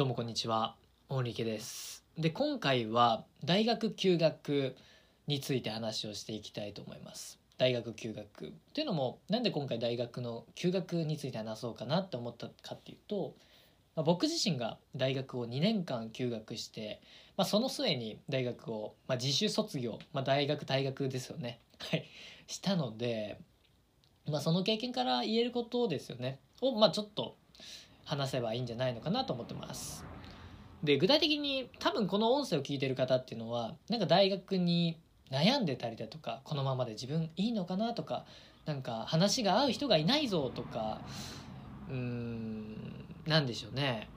どうもこんにちは。大力です。で今回は大学休学について話をしていきたいと思います。大学休学。というのもなんで今回大学の休学について話そうかなって思ったかっていうと、まあ、僕自身が大学を2年間休学して、まあ、その末に大学を、まあ、自主卒業、まあ、大学大学ですよね。はい。したので、まあ、その経験から言えることですよね。を、まあ、ちょっと話せばいいんじゃないのかなと思ってます。で具体的に多分この音声を聞いてる方っていうのはなんか大学に悩んでたりだとかこのままで自分いいのかなとかなんか話が合う人がいないぞとかうーんなんでしょうね。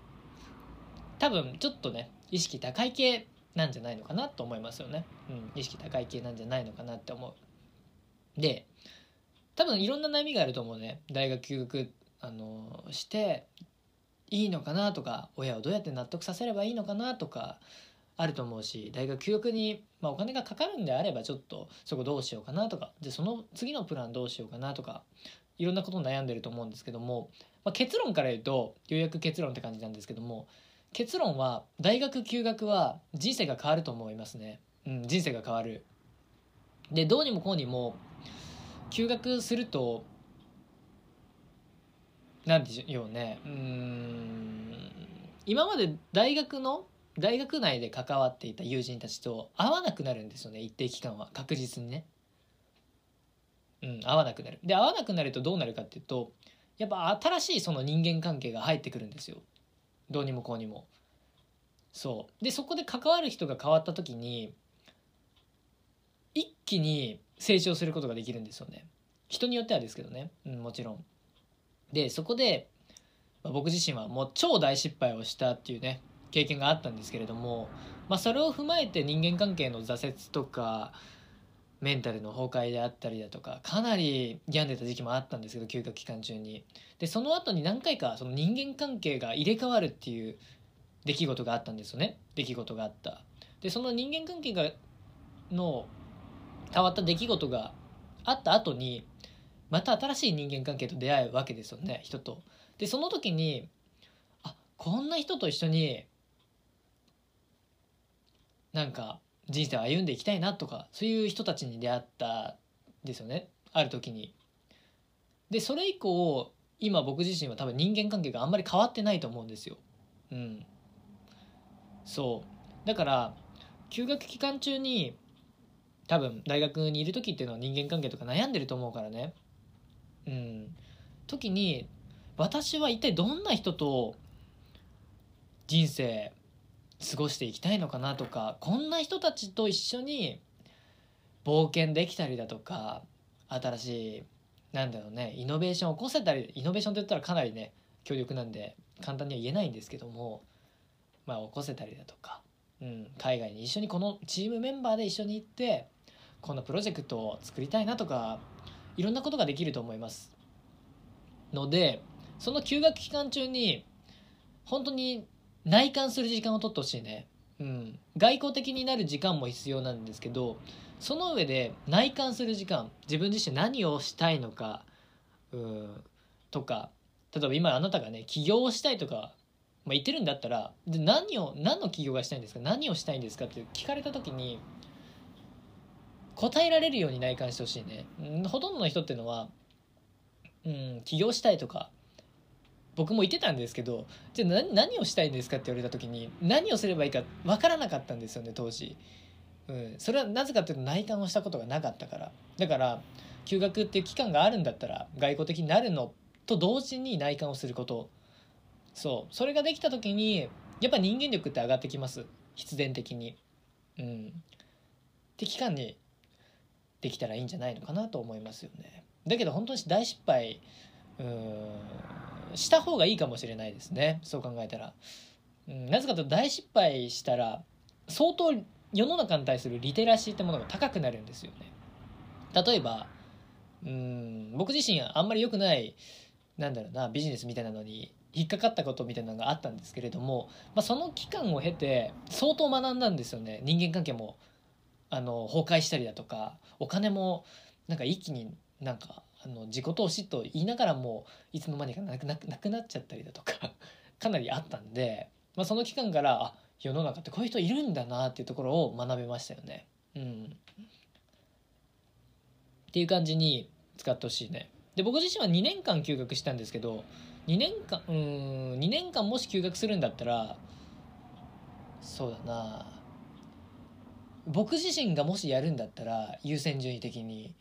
多分ちょっとね意識高い系なんじゃないのかなと思いますよね、うん、意識高い系なんじゃないのかなって思う。で多分いろんな悩みがあると思うね。大学休学あのしていいのかなとか親をどうやって納得させればいいのかなとかあると思うし大学休学に、まあ、お金がかかるんであればちょっとそこどうしようかなとかでその次のプランどうしようかなとかいろんなこと悩んでると思うんですけども、まあ、結論から言うとようやく結論って感じなんですけども結論は大学休学は人生が変わると思いますね、うん、人生が変わる。でどうにもこうにも休学するとなんでしょうね。うん。今まで大学の大学内で関わっていた友人たちと会わなくなるんですよね。一定期間は。確実にね。うん会わなくなる。で会わなくなるとどうなるかっていうとやっぱ新しいその人間関係が入ってくるんですよ。どうにもこうにも。そう。でそこで関わる人が変わった時に一気に成長することができるんですよね。人によってはですけどね、うん、もちろん。でそこで、まあ、僕自身はもう超大失敗をしたっていうね経験があったんですけれども、まあ、それを踏まえて人間関係の挫折とかメンタルの崩壊であったりだとかかなり病んでた時期もあったんですけど休学期間中に。でその後に何回かその人間関係が入れ替わるっていう出来事があったんですよね。出来事があった。でその人間関係がの変わった出来事があった後にまた新しい人間関係と出会うわけですよね人と。でその時にあこんな人と一緒になんか人生を歩んでいきたいなとかそういう人たちに出会ったんですよねある時に。でそれ以降今僕自身は多分人間関係があんまり変わってないと思うんですよ。うん、そうだから休学期間中に多分大学にいる時っていうのは人間関係とか悩んでると思うからねうん、時に私は一体どんな人と人生過ごしていきたいのかなとかこんな人たちと一緒に冒険できたりだとか新しいなんだろうねイノベーションを起こせたりイノベーションって言ったらかなりね強力なんで簡単には言えないんですけどもまあ起こせたりだとか、うん、海外に一緒にこのチームメンバーで一緒に行ってこのプロジェクトを作りたいなとかいろんなことができると思います。のでその休学期間中に本当に内観する時間を取ってほしいね、うん、外交的になる時間も必要なんですけどその上で内観する時間自分自身何をしたいのかうん。とか例えば今あなたがね起業をしたいとか、まあ、言ってるんだったらで何を何の起業がしたいんですか？何をしたいんですか？って聞かれた時に答えられるように内観してほしいね、ほとんどの人っていうのは、うん、起業したいとか僕も言ってたんですけどじゃあ何をしたいんですかって言われた時に何をすればいいか分からなかったんですよね当時、うん、それはなぜかっていうと内観をしたことがなかったから。だから休学っていう期間があるんだったら外交的になるのと同時に内観をすること。そう。それができた時にやっぱ人間力って上がってきます。必然的に。うん。って期間にできたらいいんじゃないのかなと思いますよね。だけど本当に大失敗うんした方がいいかもしれないですね。そう考えたら、うん、なぜかというと大失敗したら相当世の中に対するリテラシーってものが高くなるんですよね。例えばうん僕自身あんまり良くないなんだろうなビジネスみたいなのに引っかかったことみたいなのがあったんですけれども、まあ、その期間を経て相当学んだんですよね。人間関係もあの崩壊したりだとかお金もなんか一気になんかあの自己投資と言いながらもいつの間にかなくなっちゃったりだとか かなりあったんでまあ、その期間からあ世の中ってこういう人いるんだなっていうところを学べましたよね。うん、っていう感じに使ってほしいね。で僕自身は2年間休学したんですけど2年間うん2年間もし休学するんだったらそうだな僕自身がもしやるんだったら優先順位的に。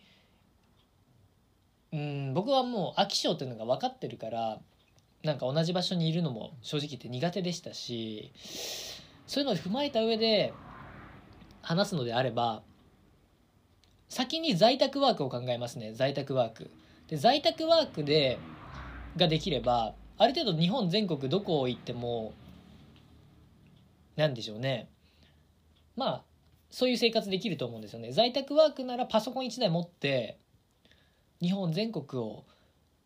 うん僕はもう飽き性っていうのが分かってるからなんか同じ場所にいるのも正直言って苦手でしたしそういうのを踏まえた上で話すのであれば先に在宅ワークを考えますね在宅ワーク。で在宅ワークでができればある程度日本全国どこを行っても何でしょうね。まあそういう生活できると思うんですよね。在宅ワークならパソコン1台持って日本全国を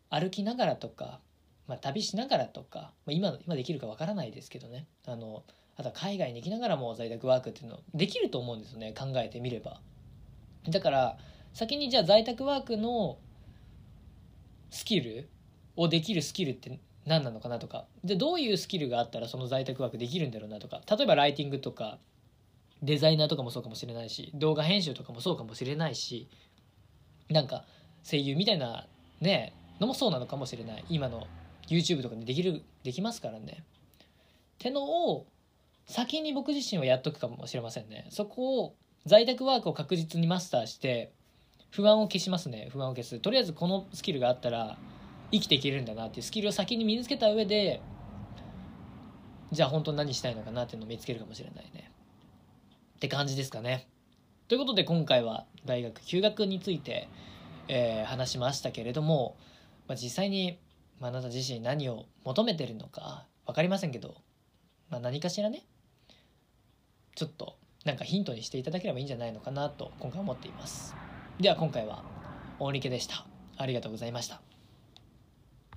歩きながらとかまあ、旅しながらとか、まあ、今今できるかわからないですけどね。あのあとは海外に行きながらも在宅ワークっていうのできると思うんですよね。考えてみれば。だから先にじゃあ在宅ワークのスキルをできるスキルって何なのかなとか。でどういうスキルがあったらその在宅ワークできるんだろうなとか。例えばライティングとか。デザイナーとかもそうかもしれないし動画編集とかもそうかもしれないしなんか声優みたいなねのもそうなのかもしれない。今の YouTube とかでできるできますからね。ってのを先に僕自身はやっとくかもしれませんね。そこを在宅ワークを確実にマスターして不安を消しますね。不安を消す。とりあえずこのスキルがあったら生きていけるんだなっていうスキルを先に身につけた上でじゃあ本当に何したいのかなっていうのを見つけるかもしれないね。って感じですかね。ということで今回は大学休学について、えー、話しましたけれども、まあ、実際にまあ、なた自身何を求めてるのか分かりませんけど、まあ、何かしらねちょっとなんかヒントにしていただければいいんじゃないのかなと今回思っています。では今回は大仁家でした。ありがとうございました。